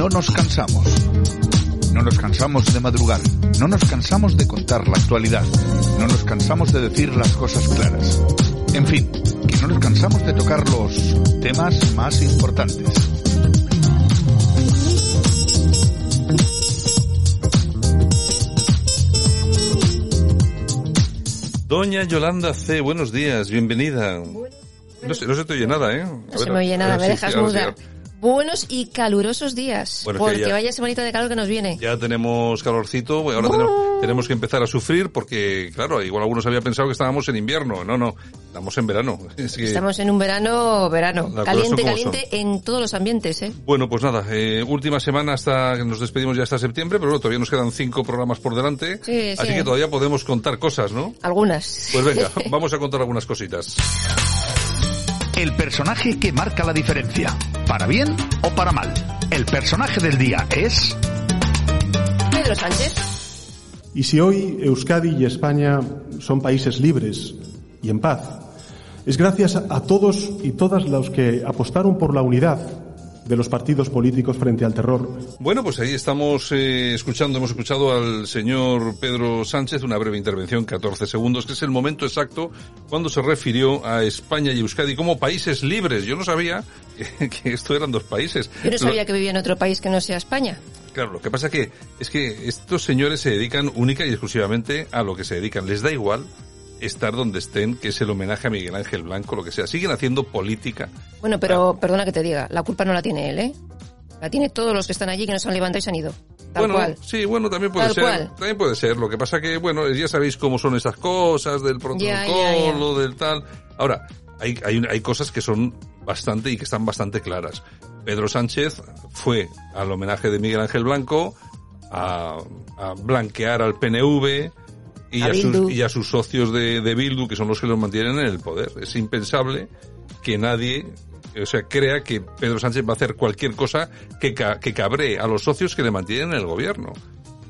No nos cansamos. No nos cansamos de madrugar. No nos cansamos de contar la actualidad. No nos cansamos de decir las cosas claras. En fin, que no nos cansamos de tocar los temas más importantes. Doña Yolanda C., buenos días, bienvenida. No se, no se te oye nada, ¿eh? A No ver, se me oye nada, ver, me sí, dejas sí, ahora sí, muda. ahora- Buenos y calurosos días. Bueno, porque ya- vaya semanita de calor que nos viene. Ya tenemos calorcito, ahora tenemos, tenemos que empezar a sufrir porque, claro, igual algunos habían pensado que estábamos en invierno. No, no, estamos en verano. Es que- Estamos en un verano, verano. Caliente, son caliente en todos los ambientes, ¿eh? Bueno, pues nada, eh, última semana hasta que nos despedimos ya hasta septiembre, pero bueno, todavía nos quedan cinco programas por delante. Sí, así sí. que todavía podemos contar cosas, ¿no? Algunas. Pues venga, vamos a contar algunas cositas. El personaje que marca la diferencia. ¿Para bien o para mal? El personaje del día es... Pedro Sánchez. Y si hoy Euskadi y España son países libres y en paz, es gracias a todos y todas los que apostaron por la unidad de los partidos políticos frente al terror. Bueno, pues ahí estamos eh, escuchando, hemos escuchado al señor Pedro Sánchez, una breve intervención, 14 segundos, que es el momento exacto cuando se refirió a España y Euskadi como países libres. Yo no sabía que, que esto eran dos países. Yo no Lo- sabía que vivía en otro país que no sea España. Claro, lo que pasa que es que estos señores se dedican única y exclusivamente a lo que se dedican. Les da igual estar donde estén, que es el homenaje a Miguel Ángel Blanco, lo que sea. Siguen haciendo política. Bueno, pero perdona que te diga, la culpa no la tiene él, ¿eh? La tiene todos los que están allí que no se han levantado y se han ido. Tal bueno, cual. sí, bueno, también puede Tal ser. cual. También puede ser. Lo que pasa que, bueno, ya sabéis cómo son esas cosas del protocolo, del tal. Ahora, hay, hay, hay cosas que son bastante y que están bastante claras. Pedro Sánchez fue al homenaje de Miguel Ángel Blanco a, a blanquear al PNV y A sus, y a sus socios de, de Bildu, que son los que los mantienen en el poder. Es impensable que nadie, o sea, crea que Pedro Sánchez va a hacer cualquier cosa que, ca- que cabree a los socios que le mantienen en el gobierno.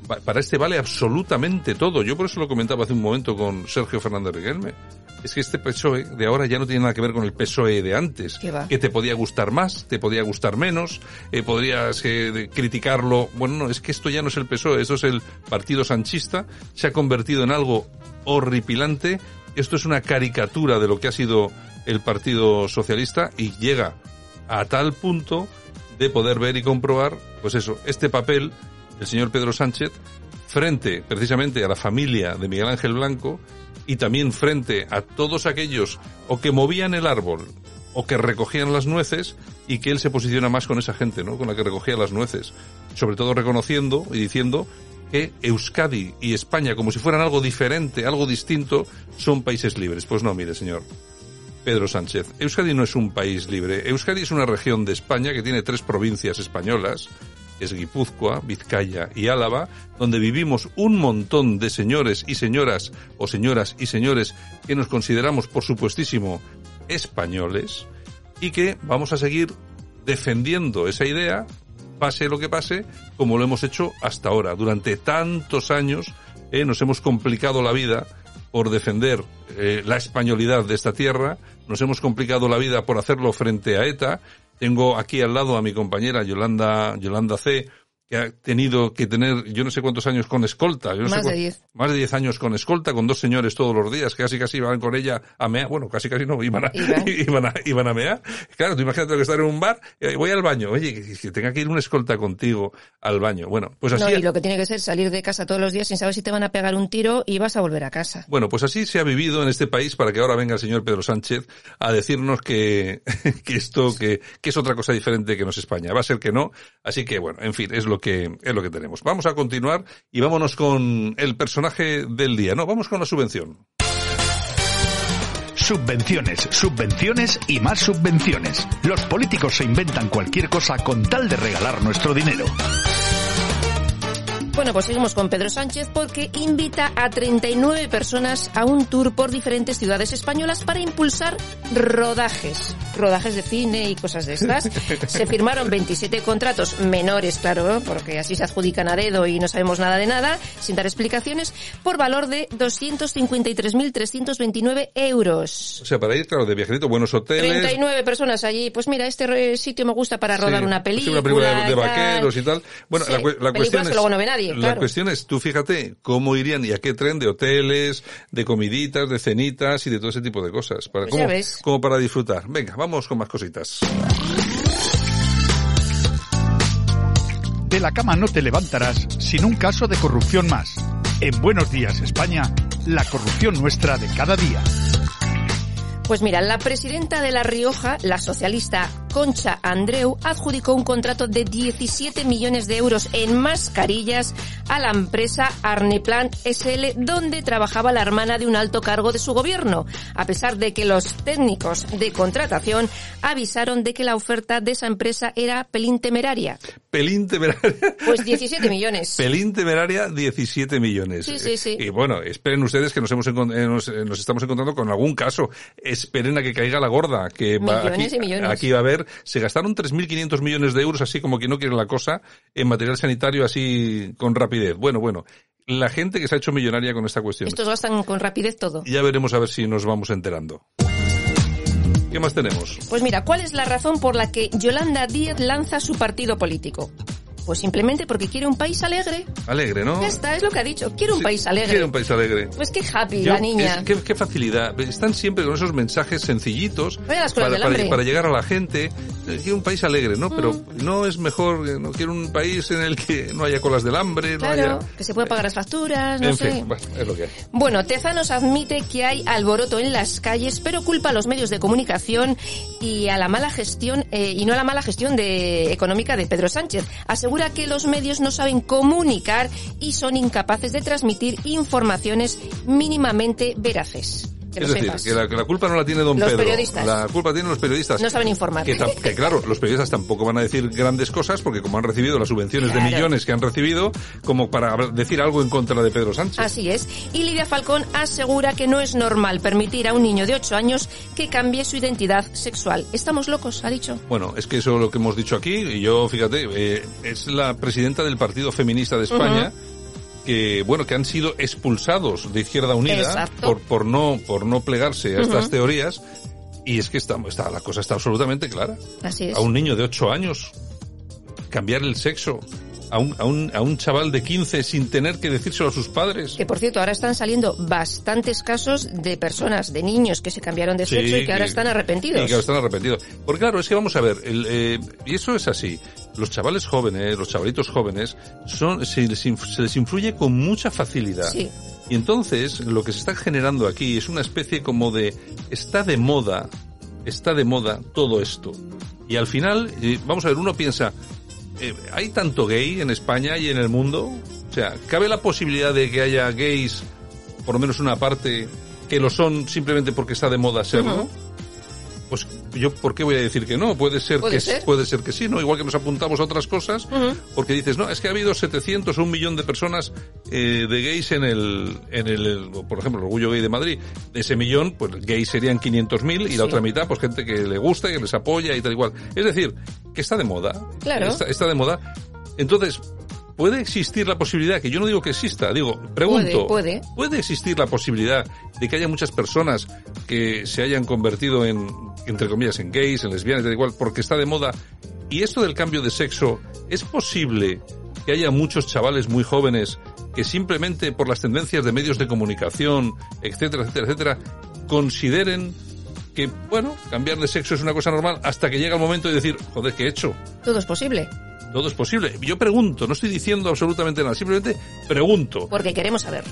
Pa- Para este vale absolutamente todo. Yo por eso lo comentaba hace un momento con Sergio Fernández Riquelme. Es que este PSOE de ahora ya no tiene nada que ver con el PSOE de antes. Que te podía gustar más, te podía gustar menos, eh, podrías eh, criticarlo. Bueno, no, es que esto ya no es el PSOE, esto es el Partido Sanchista. Se ha convertido en algo horripilante. Esto es una caricatura de lo que ha sido el Partido Socialista y llega a tal punto de poder ver y comprobar, pues eso, este papel del señor Pedro Sánchez frente precisamente a la familia de Miguel Ángel Blanco y también frente a todos aquellos o que movían el árbol o que recogían las nueces y que él se posiciona más con esa gente, ¿no? Con la que recogía las nueces. Sobre todo reconociendo y diciendo que Euskadi y España, como si fueran algo diferente, algo distinto, son países libres. Pues no, mire, señor. Pedro Sánchez. Euskadi no es un país libre. Euskadi es una región de España que tiene tres provincias españolas, es Guipúzcoa, Vizcaya y Álava, donde vivimos un montón de señores y señoras, o señoras y señores, que nos consideramos, por supuestísimo, españoles, y que vamos a seguir defendiendo esa idea, pase lo que pase, como lo hemos hecho hasta ahora. Durante tantos años eh, nos hemos complicado la vida por defender eh, la españolidad de esta tierra, nos hemos complicado la vida por hacerlo frente a ETA. Tengo aquí al lado a mi compañera Yolanda, Yolanda C., que ha tenido que tener yo no sé cuántos años con escolta. Yo no sé Más de cu- 10. Más de 10 años con escolta, con dos señores todos los días, que casi casi iban con ella a mear. Bueno, casi casi no, iban a, Iban. iban a, iban a mear. Claro, tú imagínate que estar en un bar, eh, voy al baño, oye, que, que tenga que ir una escolta contigo al baño. Bueno, pues así... No, y lo que tiene que ser salir de casa todos los días sin saber si te van a pegar un tiro y vas a volver a casa. Bueno, pues así se ha vivido en este país para que ahora venga el señor Pedro Sánchez a decirnos que, que esto, que, que es otra cosa diferente que no es España. Va a ser que no. Así que bueno, en fin, es lo que, es lo que tenemos. Vamos a continuar y vámonos con el personaje del día. No, vamos con la subvención. Subvenciones, subvenciones y más subvenciones. Los políticos se inventan cualquier cosa con tal de regalar nuestro dinero. Bueno, pues seguimos con Pedro Sánchez porque invita a 39 personas a un tour por diferentes ciudades españolas para impulsar rodajes. Rodajes de cine y cosas de estas. Se firmaron 27 contratos menores, claro, porque así se adjudican a dedo y no sabemos nada de nada, sin dar explicaciones, por valor de 253.329 euros. O sea, para ir, claro, de viajerito, buenos hoteles. 39 personas allí. Pues mira, este sitio me gusta para rodar Sí, una sí, película. una película de, vaqueros y tal. Bueno, Sí, la, la cuestión que es, luego no ve nadie, la claro. cuestión es, tú fíjate cómo irían y a qué tren de hoteles, de comiditas, de cenitas y de todo ese tipo de cosas. Para, Pues ya como, ves. como para disfrutar. Venga, vamos con más cositas. De la cama no te levantarás sin un caso de corrupción más. En Buenos Días, España, la corrupción nuestra de cada día. Pues mira, la presidenta de La Rioja, la socialista Concha Andreu, adjudicó un contrato de 17 millones de euros en mascarillas a la empresa Arneplan SL, donde trabajaba la hermana de un alto cargo de su gobierno, a pesar de que los técnicos de contratación avisaron de que la oferta de esa empresa era pelín temeraria. Pelín temeraria. Pues 17 millones. Pelín temeraria, 17 millones. Sí, sí, sí. Y bueno, esperen ustedes que nos hemos eh, nos, eh, nos estamos encontrando con algún caso. Esperen a que caiga la gorda, que va, Millones aquí, y millones. aquí va a haber, se gastaron 3.500 millones de euros, así como que no quieren la cosa, en material sanitario así con rapidez. Bueno, bueno, la gente que se ha hecho millonaria con esta cuestión. Estos gastan con rapidez todo. Ya veremos a ver si nos vamos enterando. ¿Qué más tenemos? Pues mira, ¿cuál es la razón por la que Yolanda Díaz lanza su partido político? Pues simplemente porque quiere un país alegre. Alegre, ¿no? Ya está, es lo que ha dicho. Quiere un Sí, país alegre. Quiere un país alegre. Pues qué happy Yo- la niña. es- qué, qué facilidad. Están siempre con esos mensajes sencillitos para, llegar a la gente. Eh, Quiero un país alegre, ¿no? Pero Mm. no es mejor, eh, no quiero un país en el que no haya colas del hambre, no Claro, haya... que se puede pagar las facturas, no en sé. fin, bueno, es lo que hay. Bueno, Tezanos admite que hay alboroto en las calles, pero culpa a los medios de comunicación y a la mala gestión eh, y no a la mala gestión de, económica de Pedro Sánchez. Asegura que los medios no saben comunicar y son incapaces de transmitir informaciones mínimamente veraces. Que Es lo decir, sepas. que la, que la culpa no la tiene don Los Pedro. periodistas. La culpa tienen los periodistas. No saben informar. Que, claro, los periodistas tampoco van a decir grandes cosas porque como han recibido las subvenciones Claro. de millones que han recibido, como para decir algo en contra de Pedro Sánchez. Así es. Y Lidia Falcón asegura que no es normal permitir a un niño de 8 años que cambie su identidad sexual. Estamos locos, ha dicho. Bueno, es que eso es lo que hemos dicho aquí, y yo, fíjate, eh, es la presidenta del Partido Feminista de España, que, bueno, que han sido expulsados de Izquierda Unida Exacto. por, por no, por no plegarse a estas teorías, y es que está, está, la cosa está absolutamente clara. Así es. A un niño de 8 años, cambiar el sexo, a un, a un, a un chaval de 15 sin tener que decírselo a sus padres. Que por cierto, ahora están saliendo bastantes casos de personas, de niños que se cambiaron de Sí, sexo y que, ahora están arrepentidos. Y que ahora están arrepentidos. Porque claro, es que vamos a ver, el, eh, y eso es así. Los chavales jóvenes, los chavalitos jóvenes, son, se les, se les influye con mucha facilidad. Sí. Y entonces, lo que se está generando aquí es una especie como de, está de moda, está de moda todo esto. Y al final, eh, vamos a ver, uno piensa, eh, ¿hay tanto gay en España y en el mundo? O sea, ¿cabe la posibilidad de que haya gays, por lo menos una parte, que lo son simplemente porque está de moda serlo? Pues yo, ¿por qué voy a decir que no? Puede ser Puede que ser. puede ser que sí, ¿no? Igual que nos apuntamos a otras cosas, porque dices, no, es que ha habido 700 o un millón de personas eh, de gays en el, en el, por ejemplo, el Orgullo Gay de Madrid. De ese millón, pues gays serían 500.000 y Sí. la otra mitad, pues gente que le gusta, que les apoya y tal igual. Es decir, que está de moda. Claro. Está, está de moda. Entonces, ¿puede existir la posibilidad, que yo no digo que exista, digo, pregunto, Puede, ¿puede existir la posibilidad de que haya muchas personas que se hayan convertido en, entre comillas, en gays, en lesbianas, da igual, porque está de moda? Y esto del cambio de sexo, ¿es posible que haya muchos chavales muy jóvenes que simplemente por las tendencias de medios de comunicación, etcétera, etcétera, etcétera, consideren que, bueno, cambiar de sexo es una cosa normal hasta que llega el momento de decir, joder, ¿qué he hecho? Todo es posible. Todo es posible. Yo pregunto, no estoy diciendo absolutamente nada, simplemente pregunto. Porque queremos saber.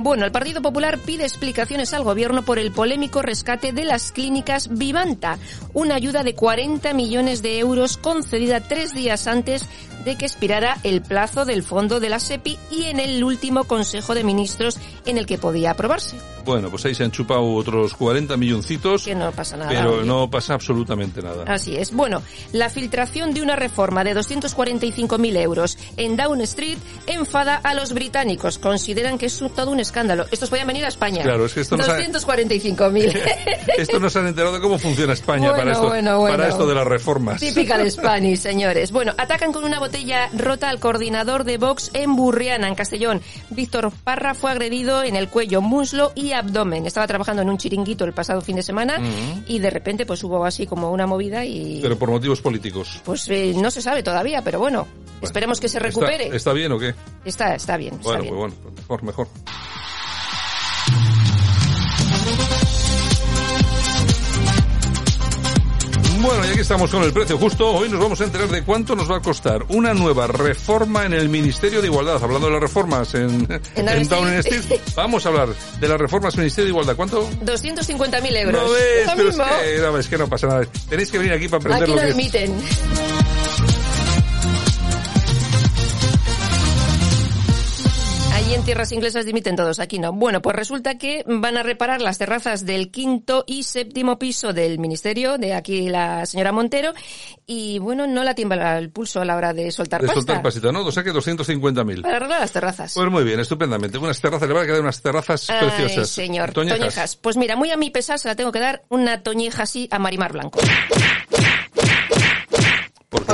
Bueno, el Partido Popular pide explicaciones al gobierno por el polémico rescate de las clínicas Vivanta, una ayuda de 40 millones de euros concedida tres días antes de que expirara el plazo del fondo de la SEPI y en el último Consejo de Ministros en el que podía aprobarse. Bueno, pues ahí se han chupado otros 40 milloncitos. Que no pasa nada. Pero oye. no pasa absolutamente nada. Así es. Bueno, la filtración de una reforma de 245.000 euros en Down Street enfada a los británicos. Consideran que es todo un escándalo. Estos podían venir a España. Claro, es que esto no sabe- 245.000. Esto no se han enterado de cómo funciona España para, Bueno, esto, bueno, bueno. para esto de las reformas. Típica de Spanish, señores. Bueno, atacan con una botella rota al coordinador de Vox en Burriana, en Castellón. Víctor Parra fue agredido en el cuello, muslo y abdomen. Estaba trabajando en un chiringuito el pasado fin de semana y de repente pues hubo así como una movida y Pero por motivos políticos. pues eh, no se sabe todavía, pero bueno, esperemos que se recupere. ¿Está, está bien o qué? Está, está bien, está Bueno, bien. pues bueno, mejor, mejor. Bueno, y aquí estamos con el precio justo. Hoy nos vamos a enterar de cuánto nos va a costar una nueva reforma en el Ministerio de Igualdad. Hablando de las reformas en, En en Downing Street. Vamos a hablar de las reformas en el Ministerio de Igualdad. ¿Cuánto? 250.000 euros. No ves, Lo pero es que, no, es que no pasa nada. Tenéis que venir aquí para aprender Aquí lo no que es. Tierras inglesas dimiten todos, aquí no. Bueno, pues resulta que van a reparar las terrazas del quinto y séptimo piso del ministerio, de aquí la señora Montero, y bueno, no la tiembla el pulso a la hora de soltar De pasta. soltar pasita, ¿no? O sea que 250.000. Para arreglar las terrazas. Pues muy bien, estupendamente. Unas terrazas, le van a quedar unas terrazas Ay, preciosas. señor. Toñejas. Toñejas. Pues mira, muy a mi pesar se la tengo que dar una toñeja así a Marimar Blanco.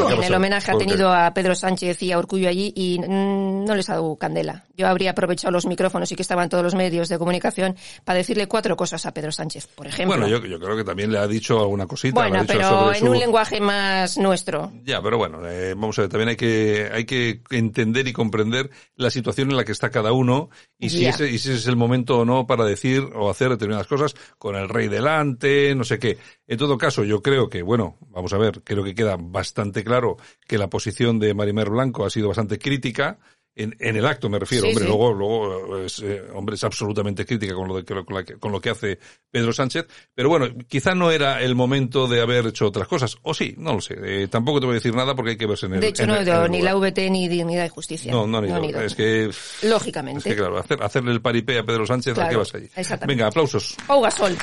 ¿Por qué? ¿Qué ha en el homenaje ha tenido a Pedro Sánchez y a Urcullo allí y mm, no les ha dado candela. Yo habría aprovechado los micrófonos y que estaban todos los medios de comunicación para decirle cuatro cosas a Pedro Sánchez, por ejemplo. Bueno, yo, yo creo que también le ha dicho alguna cosita. Bueno, dicho pero sobre en su- un lenguaje más nuestro. Ya, pero bueno, eh, vamos a ver, también hay que, hay que entender y comprender la situación en la que está cada uno y si, ese, y si ese es el momento o no para decir o hacer determinadas cosas con el rey delante, no sé qué. En todo caso, yo creo que, bueno, vamos a ver, creo que queda bastante claro que la posición de Marimer Blanco ha sido bastante crítica. En, en el acto me refiero, Sí, hombre, sí. luego, luego es, eh, hombre, es absolutamente crítica con lo, de, con, la que, con lo que hace Pedro Sánchez, pero bueno, quizá no era el momento de haber hecho otras cosas, o sí, no lo sé, eh, tampoco te voy a decir nada porque hay que verse en el De hecho, en no en el ni lugar. la VT ni Dignidad y Justicia. No, no ido. han ido. Es que, Lógicamente. es que claro, hacer, hacerle el paripé a Pedro Sánchez, ¿a Claro, qué vas allí? exactamente. Venga, aplausos. Pau Gasol.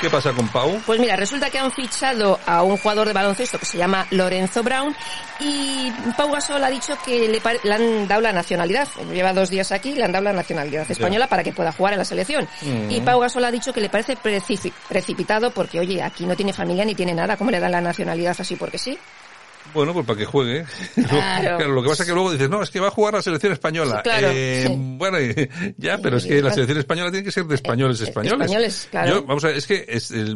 ¿Qué pasa con Pau? Pues mira, resulta que han fichado a un jugador de baloncesto que se llama Lorenzo Brown y Pau Gasol ha dicho que le, le han dado la nacionalidad. Lleva dos días aquí y le han dado la nacionalidad española para que pueda jugar en la selección. Mm. Y Pau Gasol ha dicho que le parece precipi- precipitado porque, oye, aquí no tiene familia ni tiene nada. ¿Cómo le dan la nacionalidad así porque sí? Bueno, pues para que juegue. Claro. lo que pasa es que luego dices, no, es que va a jugar la selección española. Sí, claro, Eh, sí. Bueno, ya, pero es que la selección española tiene que ser de españoles Eh, españoles. españoles, claro. Yo, vamos a ver, es que, es el-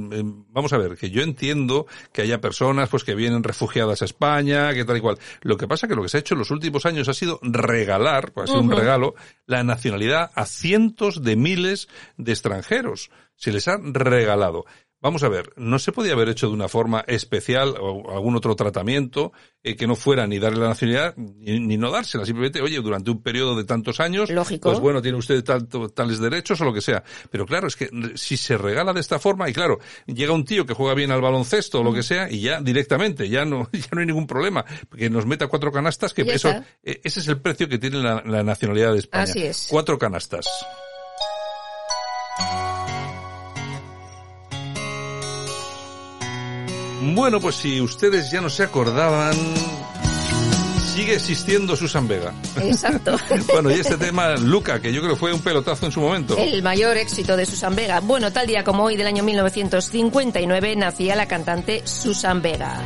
vamos a ver, que yo entiendo que haya personas pues que vienen refugiadas a España, que tal y cual. Lo que pasa que lo que se ha hecho en los últimos años ha sido regalar, pues ha sido un regalo, la nacionalidad a cientos de miles de extranjeros. Se les ha regalado. Vamos a ver, no se podía haber hecho de una forma especial o algún otro tratamiento eh, que no fuera ni darle la nacionalidad ni, ni no dársela. Simplemente, oye, durante un periodo de tantos años, Lógico. pues bueno, tiene usted tanto- tales derechos o lo que sea. Pero claro, es que si se regala de esta forma, y claro, llega un tío que juega bien al baloncesto o lo que sea, y ya directamente, ya no, ya no hay ningún problema, que nos meta cuatro canastas, que eso, eh, ese es el precio que tiene la, la nacionalidad de España. Así es. Cuatro canastas. Bueno, pues si ustedes ya no se acordaban, sigue existiendo Susan Vega. Exacto. Bueno, y este tema, Luca, que yo creo fue un pelotazo en su momento. El mayor éxito de Susan Vega. Bueno, tal día como hoy del año 1959 nacía la cantante Susan Vega.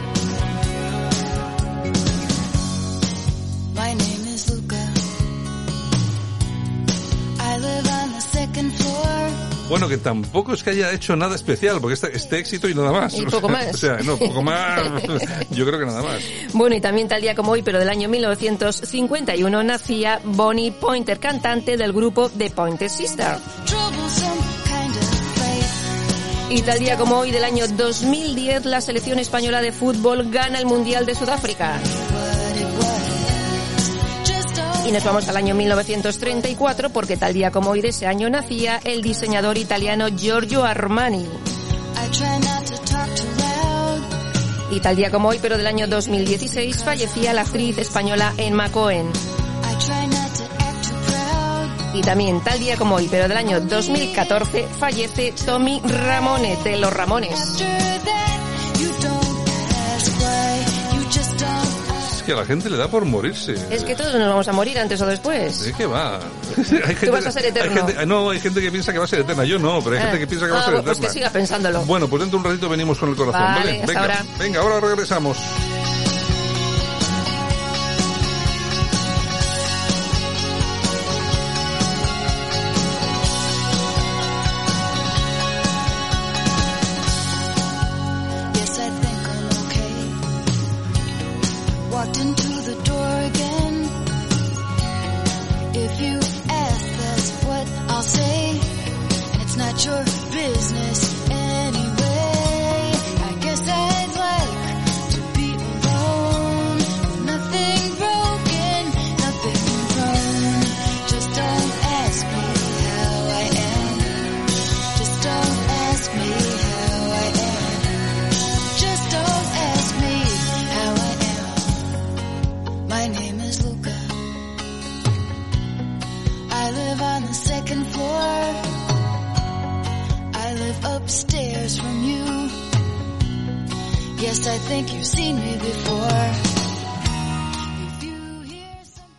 Bueno, que tampoco es que haya hecho nada especial, porque este, este éxito y nada más. Y poco más. O sea, no, poco más. Yo creo que nada más. Bueno, y también tal día como hoy, pero del año 1951, nacía Bonnie Pointer, cantante del grupo The Pointer Sister. Y tal día como hoy del año 2010, la selección española de fútbol gana el Mundial de Sudáfrica. Y nos vamos al año 1934 porque tal día como hoy de ese año nacía el diseñador italiano Giorgio Armani. Y tal día como hoy, pero del año 2016, fallecía la actriz española Emma Cohen. Y también tal día como hoy, pero del año 2014, fallece Tommy Ramones de Los Ramones. Que a la gente le da por morirse. Es que todos nos vamos a morir antes o después. ¿De qué va? Hay gente- vas a ser eterno. hay gente- no, hay gente que piensa que va a ser eterna. Yo no, pero hay Ah. gente que piensa que va a Ah, ser pues eterna. que siga pensándolo. Bueno, pues dentro de un ratito venimos con el corazón, Vale, ¿vale? venga, ahora. venga, ahora regresamos.